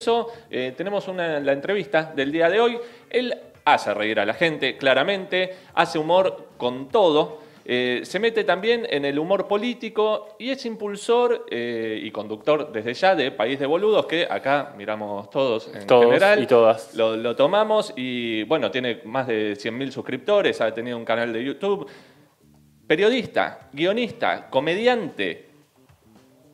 eso eh, tenemos una, la entrevista del día de hoy. Él hace reír a la gente, claramente, hace humor con todo. eh, se mete también en el humor político y es impulsor eh, y conductor desde ya de País de Boludos, que acá miramos todos en Todos general. y todas. Lo, lo tomamos y bueno, tiene más de 100.000 suscriptores, ha tenido un canal de YouTube. Periodista, guionista, comediante,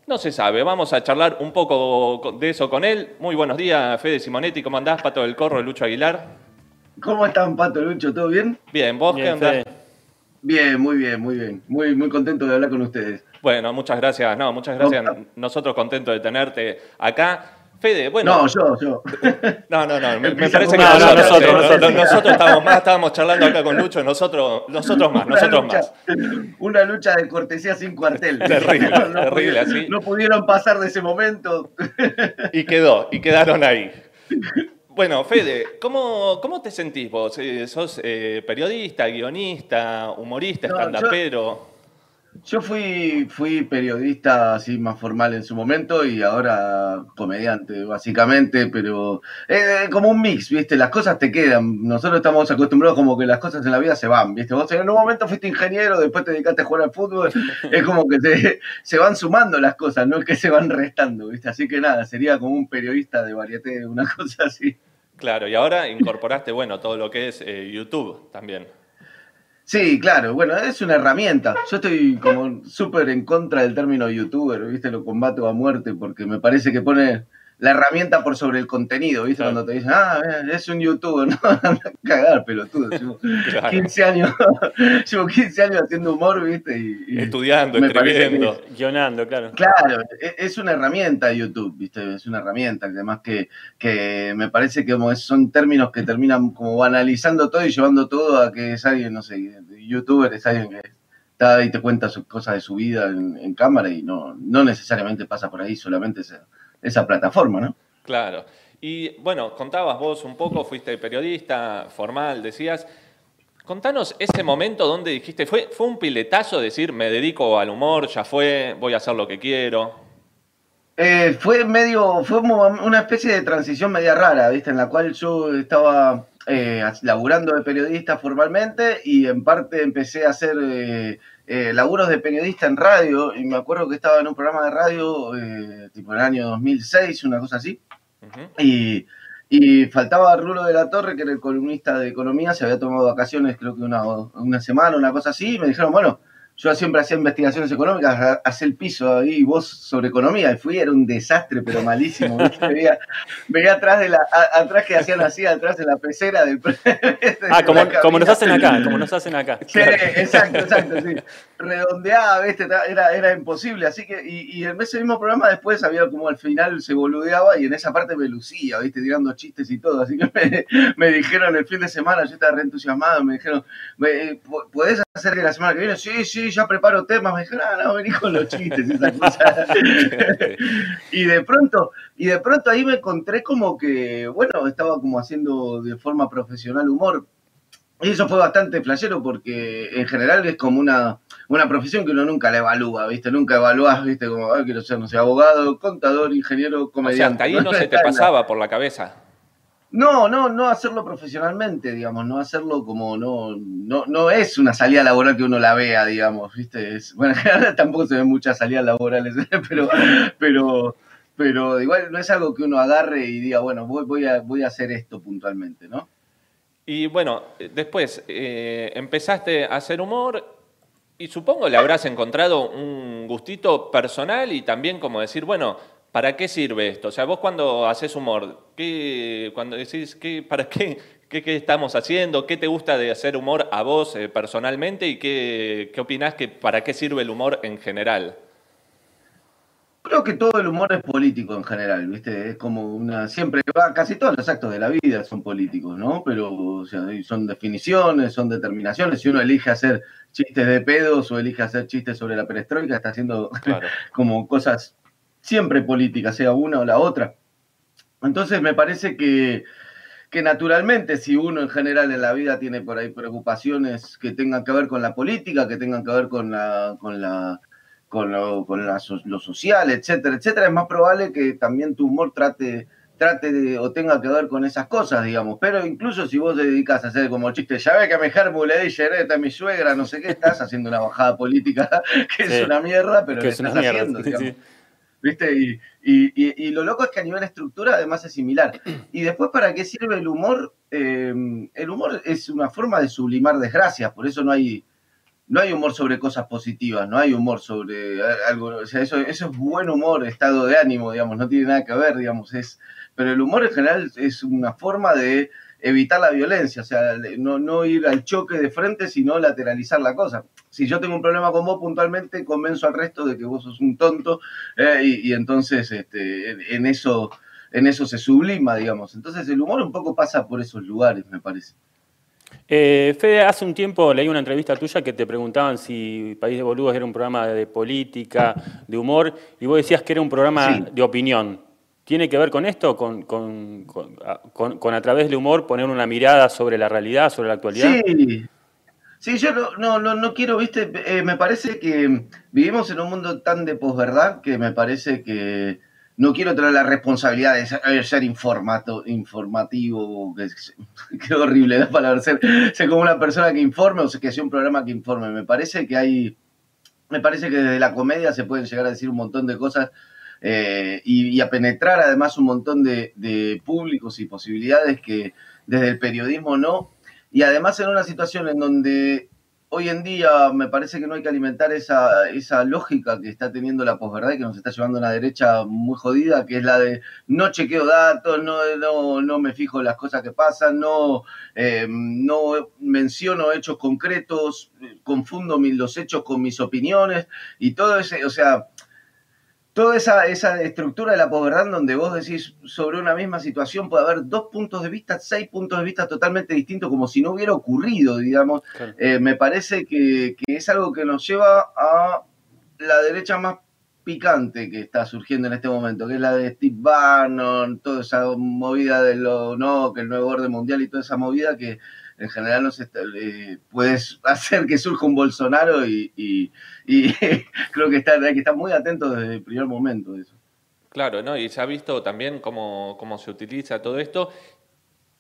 no se sabe, vamos a charlar un poco de eso con él. Muy buenos días, Fede Simonetti, ¿cómo andás? Pato del Corro, Lucho Aguilar. ¿Cómo están, Pato Lucho? ¿Todo bien? Bien, ¿vos qué Bien, onda? Fede. Bien, muy bien, muy bien. Muy, muy contento de hablar con ustedes. Bueno, muchas gracias. No, muchas gracias. No. Nosotros contentos de tenerte acá. Fede, bueno. No, yo, yo. No, no, no. Me, parece que nosotros, no, nosotros, eh, no, nosotros. no, nosotros estábamos más, estábamos charlando acá con Lucho, nosotros, nosotros más, Una nosotros lucha- más. Una lucha de cortesía sin cuartel. Terrible, terrible, pudieron, así. No pudieron pasar de ese momento. Y quedó, y quedaron ahí. Bueno, Fede, ¿cómo, cómo te sentís vos? Eh, ¿Sos eh, periodista, guionista, humorista, No, estandapero? Yo fui, fui periodista así más formal en su momento y ahora comediante, básicamente, pero eh, como un mix, ¿viste? Las cosas te quedan. Nosotros estamos acostumbrados como que las cosas en la vida se van, ¿viste? Vos en un momento fuiste ingeniero, después te dedicaste a jugar al fútbol. Es como que se, se van sumando las cosas, no es que se van restando, ¿viste? Así que nada, sería como un periodista de varieté, una cosa así. Claro, y ahora incorporaste, bueno, todo lo que es eh, YouTube también. Sí, claro, bueno, es una herramienta. Yo estoy como súper en contra del término youtuber, ¿viste? Lo combato a muerte porque me parece que pone la herramienta por sobre el contenido, ¿viste? Claro. Cuando te dicen, ah, eh, es un youtuber, no, anda a cagar, pelotudo. Llevo Claro. 15 años, llevo 15 años haciendo humor, ¿viste? Y, y Estudiando, escribiendo. Guionando, claro. Claro, e- es una herramienta YouTube, ¿viste? Es una herramienta, además que, que me parece que como es- son términos que terminan como banalizando todo y llevando todo a que es alguien, no sé, youtuber es alguien que está ahí y te cuenta sus cosas de su vida en, en cámara y no, no necesariamente pasa por ahí solamente esa, esa plataforma, ¿no? Claro. Y bueno, contabas vos un poco, fuiste periodista formal, decías. Contanos ese momento donde dijiste, ¿fue, fue un piletazo decir, me dedico al humor, ya fue, voy a hacer lo que quiero? Eh, fue medio, fue una especie de transición media rara, ¿viste? En la cual yo estaba eh, laburando de periodista formalmente y en parte empecé a hacer eh, eh, laburos de periodista en radio y me acuerdo que estaba en un programa de radio eh, tipo en el año 2006, una cosa así, Ujú. y, y faltaba Rulo de la Torre, que era el columnista de economía, se había tomado vacaciones creo que una, una semana, una cosa así, y me dijeron, bueno, yo siempre hacía investigaciones económicas, ha- hacé el piso ahí, vos sobre economía, y fui, era un desastre, pero malísimo. Veía, veía atrás de la, a- atrás que hacían así, atrás de la pecera del Ah, como, como nos hacen acá, como nos hacen acá. Sí, exacto, exacto, sí. Redondeaba, ¿viste? Era, era imposible. Así que, y, y en ese mismo programa después había como al final se boludeaba y en esa parte me lucía, ¿viste? Tirando chistes y todo. Así que me, me dijeron el fin de semana, yo estaba re entusiasmado, me dijeron, "Ve, ¿po- ¿podés hacer que la semana que viene? Sí, sí, ya preparo temas. Me dijeron, ah, no, vení con los chistes y esas cosas. y de pronto, y de pronto ahí me encontré como que, bueno, estaba como haciendo de forma profesional humor. Y eso fue bastante flashero porque en general es como una, una profesión que uno nunca la evalúa, ¿viste? Nunca evalúas, ¿viste? Como, ah, quiero ser, no sé, abogado, contador, ingeniero, O sea, comediante. hasta ahí no se te pasaba por la cabeza. No, no, no hacerlo profesionalmente, digamos, no hacerlo como, no, no, no es una salida laboral que uno la vea, digamos, ¿viste? Bueno, tampoco se ven muchas salidas laborales, pero, pero, pero igual no es algo que uno agarre y diga, bueno, voy, voy, a, voy a hacer esto puntualmente, ¿no? Y bueno, eh, después eh, empezaste a hacer humor y supongo le habrás encontrado un gustito personal y también como decir, bueno, ¿para qué sirve esto? O sea, vos cuando haces humor, ¿qué, cuando decís, ¿qué, ¿para qué, qué, qué estamos haciendo? ¿Qué te gusta de hacer humor a vos eh, personalmente y qué, qué opinás que para qué sirve el humor en general? Creo que todo el humor es político en general, ¿viste? Es como una. Siempre va, casi todos los actos de la vida son políticos, ¿no? Pero, o sea, son definiciones, son determinaciones. Si uno elige hacer chistes de pedos o elige hacer chistes sobre la perestroika, está haciendo Claro. como cosas siempre políticas, sea una o la otra. Entonces, me parece que, que naturalmente, si uno en general en la vida tiene por ahí preocupaciones que tengan que ver con la política, que tengan que ver con la. Con la con lo, con la lo social, etcétera, etcétera, es más probable que también tu humor trate trate de, o tenga que ver con esas cosas, digamos. Pero incluso si vos te dedicas a hacer como chiste, ya ve que me germo le di a mi suegra, no sé qué, estás haciendo una bajada política que es una mierda, pero que es estás haciendo, ¿Viste? Y, lo loco es que a nivel estructura además es similar. Y después, ¿para qué sirve el humor? Eh, el humor es una forma de sublimar desgracias, por eso no hay no hay humor sobre cosas positivas, no hay humor sobre algo, o sea, eso, eso es buen humor, estado de ánimo, digamos, no tiene nada que ver, digamos, es, pero el humor en general es una forma de evitar la violencia, o sea, no, no ir al choque de frente, sino lateralizar la cosa. Si yo tengo un problema con vos puntualmente, convenzo al resto de que vos sos un tonto eh, y, entonces este, en, eso, en eso se sublima, digamos. Entonces el humor un poco pasa por esos lugares, me parece. Eh, Fede, hace un tiempo leí una entrevista tuya que te preguntaban si País de Boludos era un programa de política, de humor, y vos decías que era un programa de opinión. ¿Tiene que ver con esto? Con, con, a través del humor poner una mirada sobre la realidad, sobre la actualidad? Sí, sí yo no, no, no, quiero, viste, eh, me parece que vivimos en un mundo tan de posverdad que me parece que no quiero tener la responsabilidad de ser, informato, informativo, que, horrible la palabra, ser, como una persona que informe o que sea un programa que informe. Me parece que hay, me parece que desde la comedia se pueden llegar a decir un montón de cosas eh, y, a penetrar además un montón de, públicos y posibilidades que desde el periodismo no. Y además en una situación en donde hoy en día me parece que no hay que alimentar esa, esa lógica que está teniendo la posverdad y que nos está llevando a una derecha muy jodida, que es la de no chequeo datos, no, no, no me fijo en las cosas que pasan, no, eh, no menciono hechos concretos, confundo los hechos con mis opiniones y todo ese, o sea, toda esa, esa estructura de la posverdad donde vos decís sobre una misma situación puede haber dos puntos de vista, seis puntos de vista totalmente distintos, como si no hubiera ocurrido, digamos, eh, me parece que, es algo que nos lleva a la derecha más picante que está surgiendo en este momento, que es la de Steve Bannon, toda esa movida de lo no, que el nuevo orden mundial y toda esa movida que en general no eh, puedes hacer que surja un Bolsonaro y, creo que está, hay que estar muy atentos desde el primer momento de eso. Claro, ¿no? Y se ha visto también cómo, cómo se utiliza todo esto.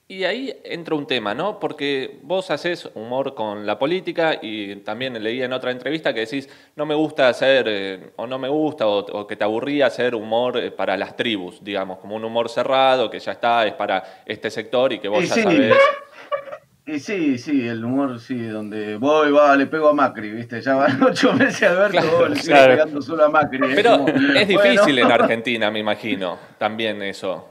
Y ahí entra un tema, ¿no? Porque vos haces humor con la política y también leí en otra entrevista que decís, no me gusta hacer, eh, o no me gusta, o, que te aburría hacer humor eh, para las tribus, digamos, como un humor cerrado, que ya está, es para este sector y que vos ya sabés. Y sí, sí, el humor, sí, donde voy, va, le pego a Macri, ¿viste? Ya van ocho meses Alberto, claro, le sigo pegando solo a Macri. Pero es, difícil en Argentina, me imagino, también eso.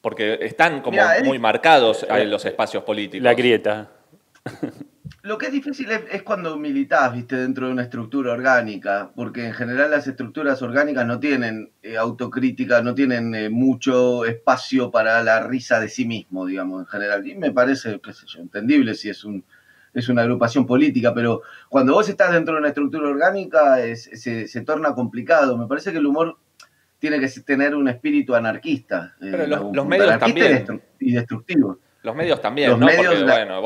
Porque están como muy marcados los espacios políticos. La grieta. Lo que es difícil es, cuando militás, viste, dentro de una estructura orgánica, porque en general las estructuras orgánicas no tienen eh, autocrítica, no tienen eh, mucho espacio para la risa de sí mismo, digamos, en general. Y me parece, qué sé yo, entendible si es un es una agrupación política, pero cuando vos estás dentro de una estructura orgánica se, se, torna complicado. Me parece que el humor tiene que tener un espíritu anarquista. Eh, pero los, medios también. Y destructivo. Los medios también, ¿no? Porque, bueno,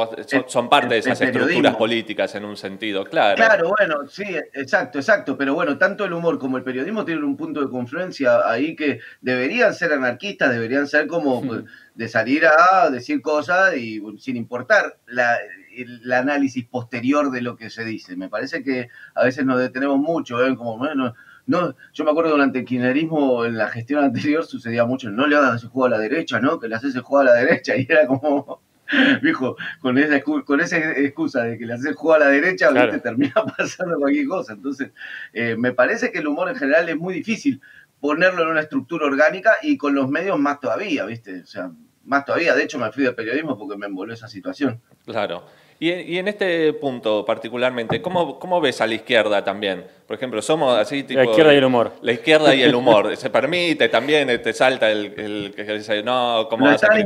son, parte de esas estructuras políticas en un sentido, claro. Claro, bueno, sí, exacto, exacto. Pero bueno, tanto el humor como el periodismo tienen un punto de confluencia ahí que deberían ser anarquistas, deberían ser como hmm. de salir a decir cosas y sin importar la, el análisis posterior de lo que se dice. Me parece que a veces nos detenemos mucho, ¿eh? como, bueno, no, yo me acuerdo durante el kirchnerismo, en la gestión anterior, sucedía mucho, no le hagas ese juego a la derecha, ¿no? Que le haces el juego a la derecha, y era como, viejo, con esa, con esa excusa de que le haces el juego a la derecha, te termina pasando cualquier cosa. Entonces, eh, me parece que el humor en general es muy difícil ponerlo en una estructura orgánica y con los medios más todavía, ¿viste? O sea, más todavía. De hecho, me fui de periodismo porque me envolvió esa situación. Claro. Y, en este punto particularmente, ¿cómo, ¿cómo, ves a la izquierda también? Por ejemplo, somos así tipo... La izquierda y el humor. La izquierda y el humor. Se permite también, te salta el, que dice, no, ¿cómo vas a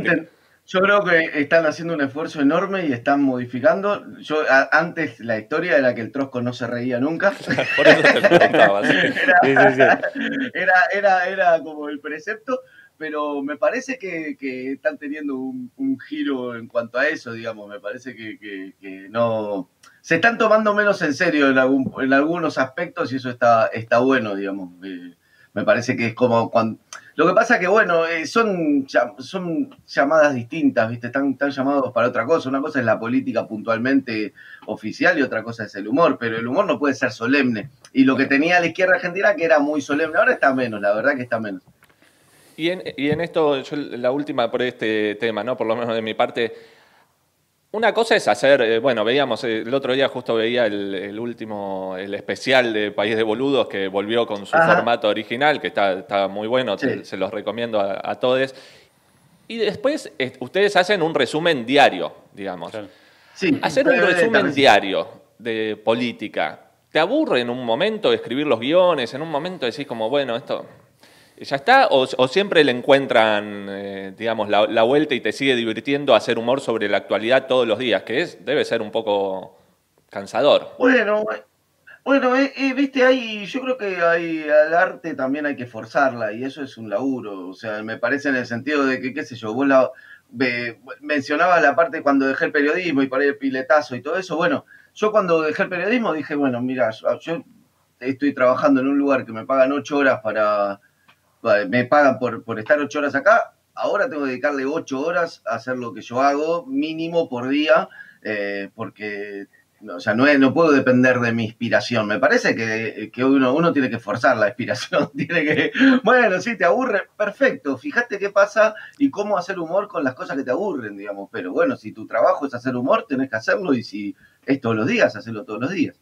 Yo creo que están haciendo un esfuerzo enorme y están modificando. Yo antes la historia era que el Trosco no se reía nunca. Por eso te preguntaba. era, era, era como el precepto pero me parece que, están teniendo un, giro en cuanto a eso, digamos, me parece que, no... Se están tomando menos en serio en, en algunos aspectos y eso está, está bueno, digamos. me parece que es como cuando... Lo que pasa que, bueno, eh, son, son llamadas distintas, ¿viste? Están, están llamados para otra cosa. Una cosa es la política puntualmente oficial y otra cosa es el humor, pero el humor no puede ser solemne. Y lo que tenía la izquierda argentina, que era muy solemne, ahora está menos, la verdad que está menos. Y en, y en esto, yo, la última por este tema, ¿no? Por lo menos de mi parte, una cosa es hacer, eh, bueno, veíamos, eh, el otro día justo veía el, último, el especial de País de Boludos que volvió con su formato original, que está, muy bueno, se los recomiendo a, todos. Y después ustedes hacen un resumen diario, digamos. Sí, hacer un resumen diario de política. ¿Te aburre en un momento escribir los guiones? En un momento decís como, bueno, esto ¿Ya está? ¿O, siempre le encuentran, eh, digamos, la, vuelta y te sigue divirtiendo hacer humor sobre la actualidad todos los días? Que es, debe ser un poco cansador. Bueno, bueno, eh, eh, viste, hay, yo creo que hay, al arte también hay que forzarla y eso es un laburo. O sea, me parece en el sentido de que, qué sé yo, vos la, mencionabas la parte cuando dejé el periodismo y paré el piletazo y todo eso. Bueno, yo cuando dejé el periodismo dije, bueno, mira, yo estoy trabajando en un lugar que me pagan ocho horas para me pagan por, por estar ocho horas acá, ahora tengo que dedicarle ocho horas a hacer lo que yo hago, mínimo por día, eh, porque o sea, no, no puedo depender de mi inspiración. Me parece que, uno, uno tiene que forzar la inspiración. tiene que, bueno, si te aburre, perfecto. Fíjate qué pasa y cómo hacer humor con las cosas que te aburren, digamos. Pero bueno, si tu trabajo es hacer humor, tenés que hacerlo y si es todos los días, hacerlo todos los días.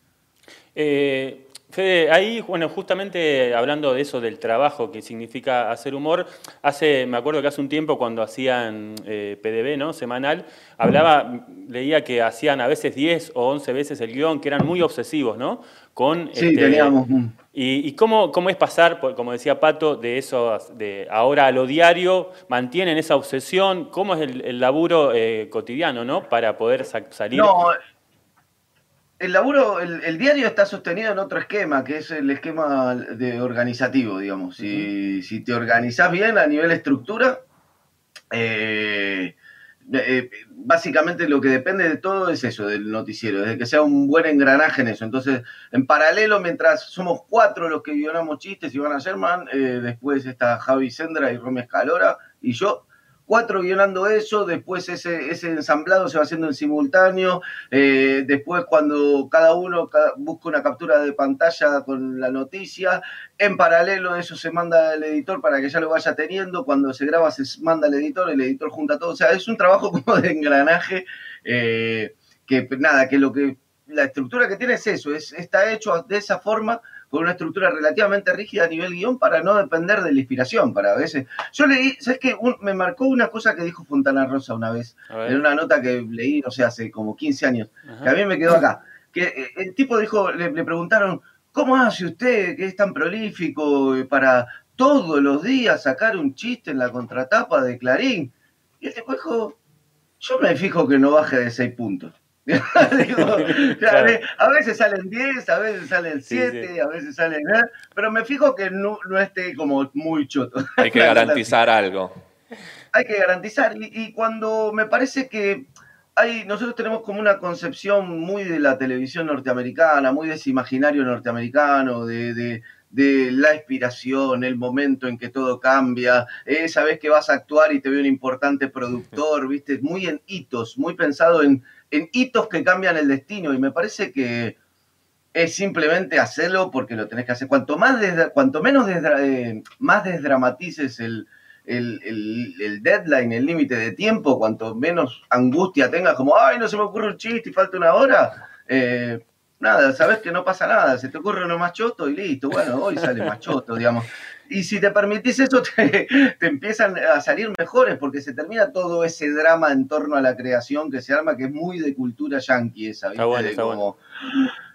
Eh, Fede, ahí, bueno, justamente hablando de eso, del trabajo que significa hacer humor, hace, me acuerdo que hace un tiempo cuando hacían eh, PDB, ¿no? Semanal, hablaba, leía que hacían a veces 10 o 11 veces el guion, que eran muy obsesivos, ¿no? Con, sí, este, teníamos. ¿Y, y cómo, cómo, es pasar, como decía Pato, de eso, de ahora a lo diario, mantienen esa obsesión? ¿Cómo es el, laburo eh, cotidiano, ¿no? Para poder salir. No, el laburo, el, diario está sostenido en otro esquema, que es el esquema de organizativo, digamos. Si, si te organizás bien a nivel estructura, eh, eh, básicamente lo que depende de todo es eso, del noticiero, de que sea un buen engranaje en eso. Entonces, en paralelo, mientras somos cuatro los que guionamos chistes, Ivana Sherman, eh, después está Javi Sendra y Romy Escalora, y yo, cuatro guionando eso, después ese, ese ensamblado se va haciendo en simultáneo, eh, después cuando cada uno busca una captura de pantalla con la noticia, en paralelo eso se manda al editor para que ya lo vaya teniendo, cuando se graba se manda al editor, el editor junta todo, o sea, es un trabajo como de engranaje, eh, que nada, que lo que la estructura que tiene es eso, es, está hecho de esa forma con una estructura relativamente rígida a nivel guion para no depender de la inspiración, para a veces. Yo leí, ¿sabes qué? me marcó una cosa que dijo Fontana Rosa una vez, en una nota que leí, no sé, hace como 15 años, que a mí me quedó acá, que eh, el tipo dijo, le, preguntaron, ¿cómo hace usted que es tan prolífico para todos los días sacar un chiste en la contratapa de Clarín? Y el tipo dijo, yo me fijo que no baje de 6 puntos. A veces salen 10, a veces salen 7, a veces salen... Pero me fijo que no, esté como muy choto. Hay que garantizar algo. Hay que garantizar. Y, cuando me parece que hay, nosotros tenemos como una concepción muy de la televisión norteamericana, muy de ese imaginario norteamericano, de, la inspiración, el momento en que todo cambia, esa vez que vas a actuar y te ve un importante productor, ¿viste? Muy en hitos, muy pensado en, en hitos que cambian el destino y me parece que es simplemente hacerlo porque lo tenés que hacer. Cuanto, más cuanto menos eh, más desdramatices el, deadline, el límite de tiempo, cuanto menos angustia tengas, como, ay, no se me ocurre un chiste y falta una hora, eh, nada, sabes que no pasa nada, se te ocurre uno más choto y listo, bueno, hoy sale más choto, digamos. Y si te permitís eso, te, empiezan a salir mejores, porque se termina todo ese drama en torno a la creación que se arma, que es muy de cultura yankee esa, ¿viste? Está bueno, está bueno.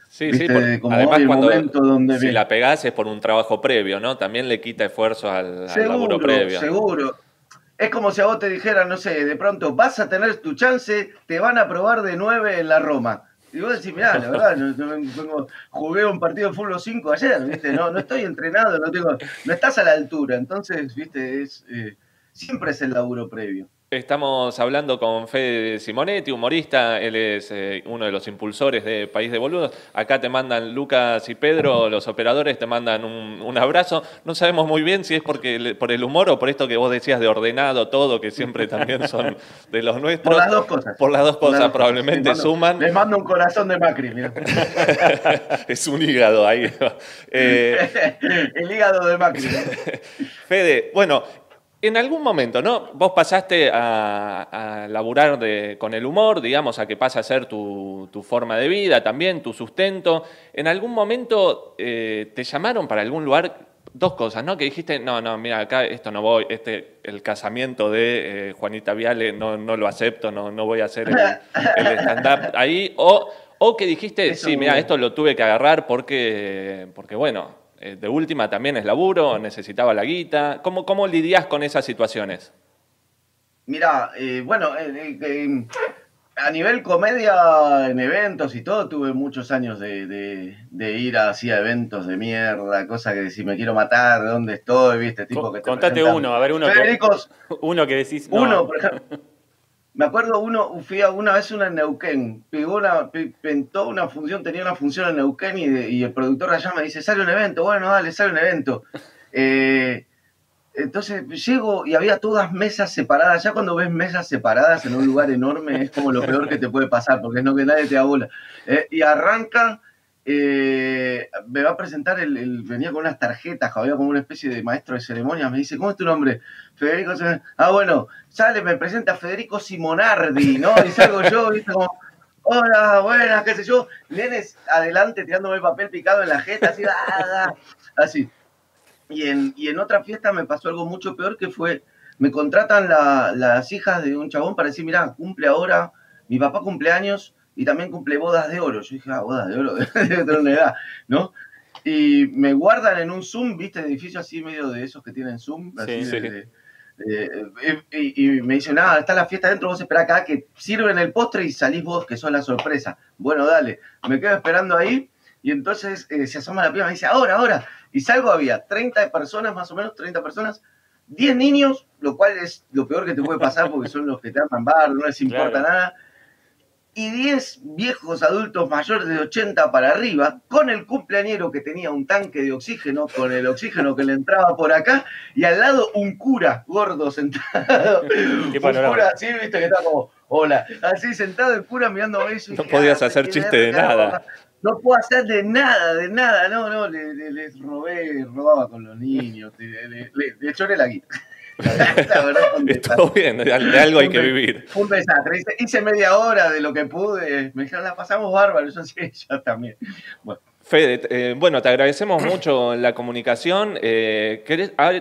Sí, sí, además cuando donde si la pegás es por un trabajo previo, ¿no? También le quita esfuerzo al, al laburo previo. Seguro, es como si a vos te dijeran, no sé, de pronto vas a tener tu chance, te van a probar de nueve en la Roma. Y vos decís, mirá, la verdad, no, jugué un partido de fútbol 5 ayer, ¿viste? No, no estoy entrenado, no tengo, no estás a la altura. Entonces, ¿viste? Es, eh, siempre es el laburo previo. Estamos hablando con Fede Simonetti, humorista, él es eh, uno de los impulsores de País de Boludos. Acá te mandan Lucas y Pedro, los operadores te mandan un, abrazo. No sabemos muy bien si es porque por el humor o por esto que vos decías de ordenado todo, que siempre también son de los nuestros. Por las dos cosas. Por las dos cosas probablemente suman. Les mando un corazón de Macri, es un hígado ahí. Eh, el hígado de Macri. Fede, bueno, en algún momento, ¿no? Vos pasaste a, laburar con el humor, digamos, a que pasa a ser tu, forma de vida también, tu sustento. En algún momento eh, te llamaron para algún lugar, dos cosas, ¿no? Que dijiste, no, no, mira, acá esto no voy, este, el casamiento de eh, Juanita Viale no, no lo acepto, no, no voy a hacer el, stand-up ahí. O, o que dijiste, sí, mira, esto lo tuve que agarrar porque, porque bueno, de última también es laburo, necesitaba la guita. ¿Cómo, cómo lidias con esas situaciones? Mira, eh, bueno, eh, a nivel comedia en eventos y todo, tuve muchos años de, ir así a eventos de mierda, cosas que si me quiero matar, ¿dónde estoy? ¿Viste? Tipo que Contate uno, a ver, uno que, uno que decís. Uno, por ejemplo. Me acuerdo uno, fui a una vez una en Neuquén, pegó una, pintó una función, tenía una función en Neuquén y, el productor allá me dice, sale un evento, bueno, dale, sale un evento. Eh, entonces llego y había todas mesas separadas. Ya cuando ves mesas separadas en un lugar enorme es como lo peor que te puede pasar, porque es no que nadie te da bola. Eh, y arranca eh, me va a presentar, el, venía con unas tarjetas, había como una especie de maestro de ceremonias, me dice, ¿cómo es tu nombre? Federico, ah, bueno, sale, me presenta Federico Simonardi, ¿no? Y salgo yo, viste, como, hola, buenas, qué sé yo, nenes adelante tirándome el papel picado en la jeta, así, así. Y en, otra fiesta me pasó algo mucho peor que fue, me contratan las hijas de un chabón para decir, mira, cumple ahora, mi papá cumpleaños, y también cumple bodas de oro. Yo dije, ah, bodas de oro, tener una edad, ¿no? Y me guardan en un Zoom, ¿viste? Edificio así medio de esos que tienen Zoom. Así sí, y, me dicen, nada, está la fiesta dentro, vos esperá acá que sirven el postre y salís vos, que son la sorpresa. Bueno, dale, me quedo esperando ahí y entonces eh, se asoma la piba y me dice, ahora, ahora. Y salgo, había 30 personas, más o menos, 30 personas, 10 niños, lo cual es lo peor que te puede pasar porque son los que te aman bar, no les importa nada y 10 viejos adultos mayores de 80 para arriba, con el cumpleañero que tenía un tanque de oxígeno, con el oxígeno que le entraba por acá, y al lado un cura gordo sentado. un cura así, viste, que está como, hola, así sentado el cura mirando eso. No podías hacer chiste de nada. No puedo hacer de nada, de nada, no, no, les le, robé, robaba con los niños, le, le, le choré la guita. Estuvo bien, de algo hay que vivir. Un desastre. Hice, media hora de lo que pude. Me dijeron, la pasamos bárbaro. Yo sí, yo también. Bueno. Fede, eh, bueno, te agradecemos mucho la comunicación. Eh,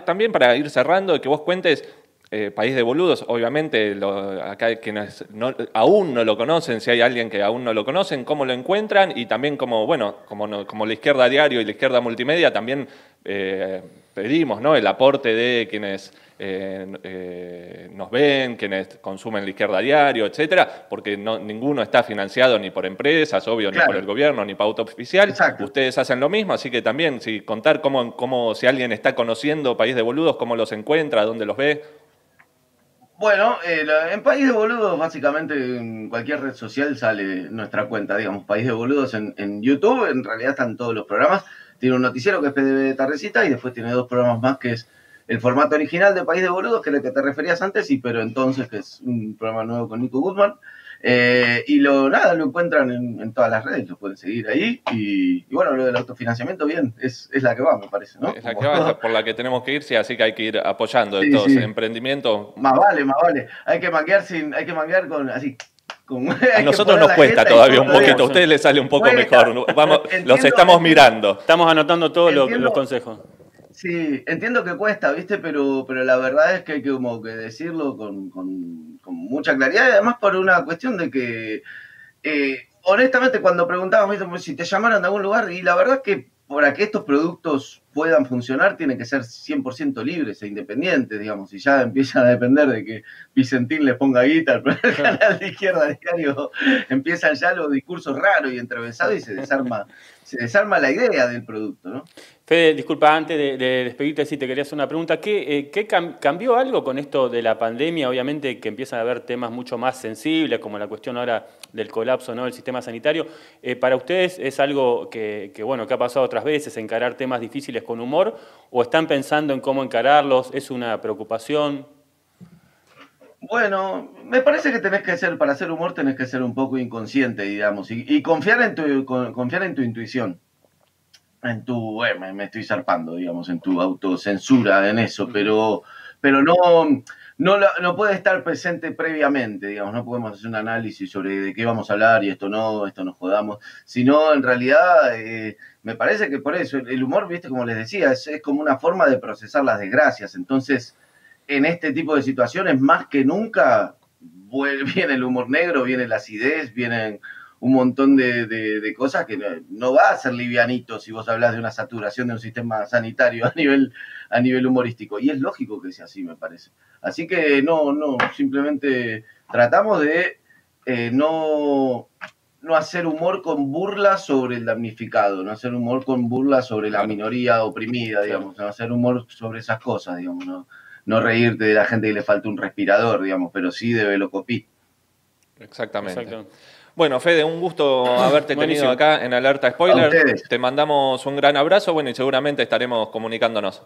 también para ir cerrando, que vos cuentes, eh, País de Boludos, obviamente, acá quienes aún no lo conocen, si hay alguien que aún no lo conocen, cómo lo encuentran y también como, bueno, como, como la izquierda diario y la izquierda multimedia, también pedimos ¿no? el aporte de quienes eh, eh, nos ven, quienes consumen la izquierda diario, etcétera, porque no, ninguno está financiado ni por empresas, obvio, ni por el gobierno, ni pauta oficial. Ustedes hacen lo mismo, así que también, si contar cómo, cómo, si alguien está conociendo País de Boludos, cómo los encuentra, dónde los ve. Bueno, eh, en País de Boludos, básicamente en cualquier red social sale nuestra cuenta, digamos, País de Boludos en, en YouTube, en realidad están todos los programas. Tiene un noticiero que es PDB de Tardecita y después tiene dos programas más que es el formato original de País de Boludos, que es el que te referías antes, y pero entonces que es un programa nuevo con Nico Guzmán. Eh, y lo nada, lo encuentran en, todas las redes, lo pueden seguir ahí. Y, bueno, lo del autofinanciamiento, bien, es, la que va, me parece, ¿no? Es la que va, por la que tenemos que ir, sí, así que hay que ir apoyando sí, estos emprendimientos. Más vale, más vale. Hay que manguear sin, hay que manguear con así. A nosotros nos cuesta todavía un poquito, a ustedes les sale un poco mejor. Vamos, los estamos mirando. Estamos anotando todos los consejos. Sí, entiendo que cuesta, ¿viste? Pero, pero la verdad es que hay que como que decirlo con, mucha claridad y además por una cuestión de que, eh, honestamente, cuando preguntábamos si te llamaron de algún lugar, y la verdad es que para que estos productos puedan funcionar tienen que ser 100% libres e independientes, digamos, y ya empiezan a depender de que Vicentín les ponga guita al canal de izquierda diario, empiezan ya los discursos raros y entrevesados y se desarma, se desarma la idea del producto, ¿no? Fede, disculpa, antes de, despedirte, si te quería hacer una pregunta, ¿qué, eh, cambió algo con esto de la pandemia? Obviamente que empiezan a haber temas mucho más sensibles, como la cuestión ahora del colapso ¿no? del sistema sanitario. Eh, ¿Para ustedes es algo que, bueno, que ha pasado otras veces, encarar temas difíciles con humor? ¿O están pensando en cómo encararlos? ¿Es una preocupación? Bueno, me parece que tenés que ser, para hacer humor tenés que ser un poco inconsciente, digamos, y, confiar, en tu, confiar en tu intuición en tu, eh, me, estoy zarpando, digamos, en tu autocensura en eso, pero, pero no, no, no puede estar presente previamente, digamos, no podemos hacer un análisis sobre de qué vamos a hablar y esto no, esto nos jodamos, sino en realidad eh, me parece que por eso el humor, viste, como les decía, es, es como una forma de procesar las desgracias, entonces en este tipo de situaciones más que nunca viene el humor negro, viene la acidez, vienen un montón de, cosas que no, va a ser livianito si vos hablas de una saturación de un sistema sanitario a nivel, a nivel humorístico. Y es lógico que sea así, me parece. Así que no, no, simplemente tratamos de eh, no, no hacer humor con burla sobre el damnificado, no hacer humor con burla sobre la minoría oprimida, digamos, no hacer humor sobre esas cosas, digamos, no, no reírte de la gente que le falta un respirador, digamos, pero sí de velocopí. Exactamente. Bueno, Fede, un gusto haberte tenido acá en Alerta Spoiler. Te mandamos un gran abrazo, bueno, y seguramente estaremos comunicándonos.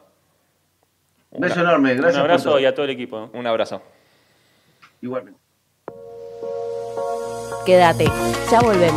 Un beso enorme, gracias. Un abrazo y a todo el equipo. Un abrazo. Igualmente. Quédate, ya volvemos.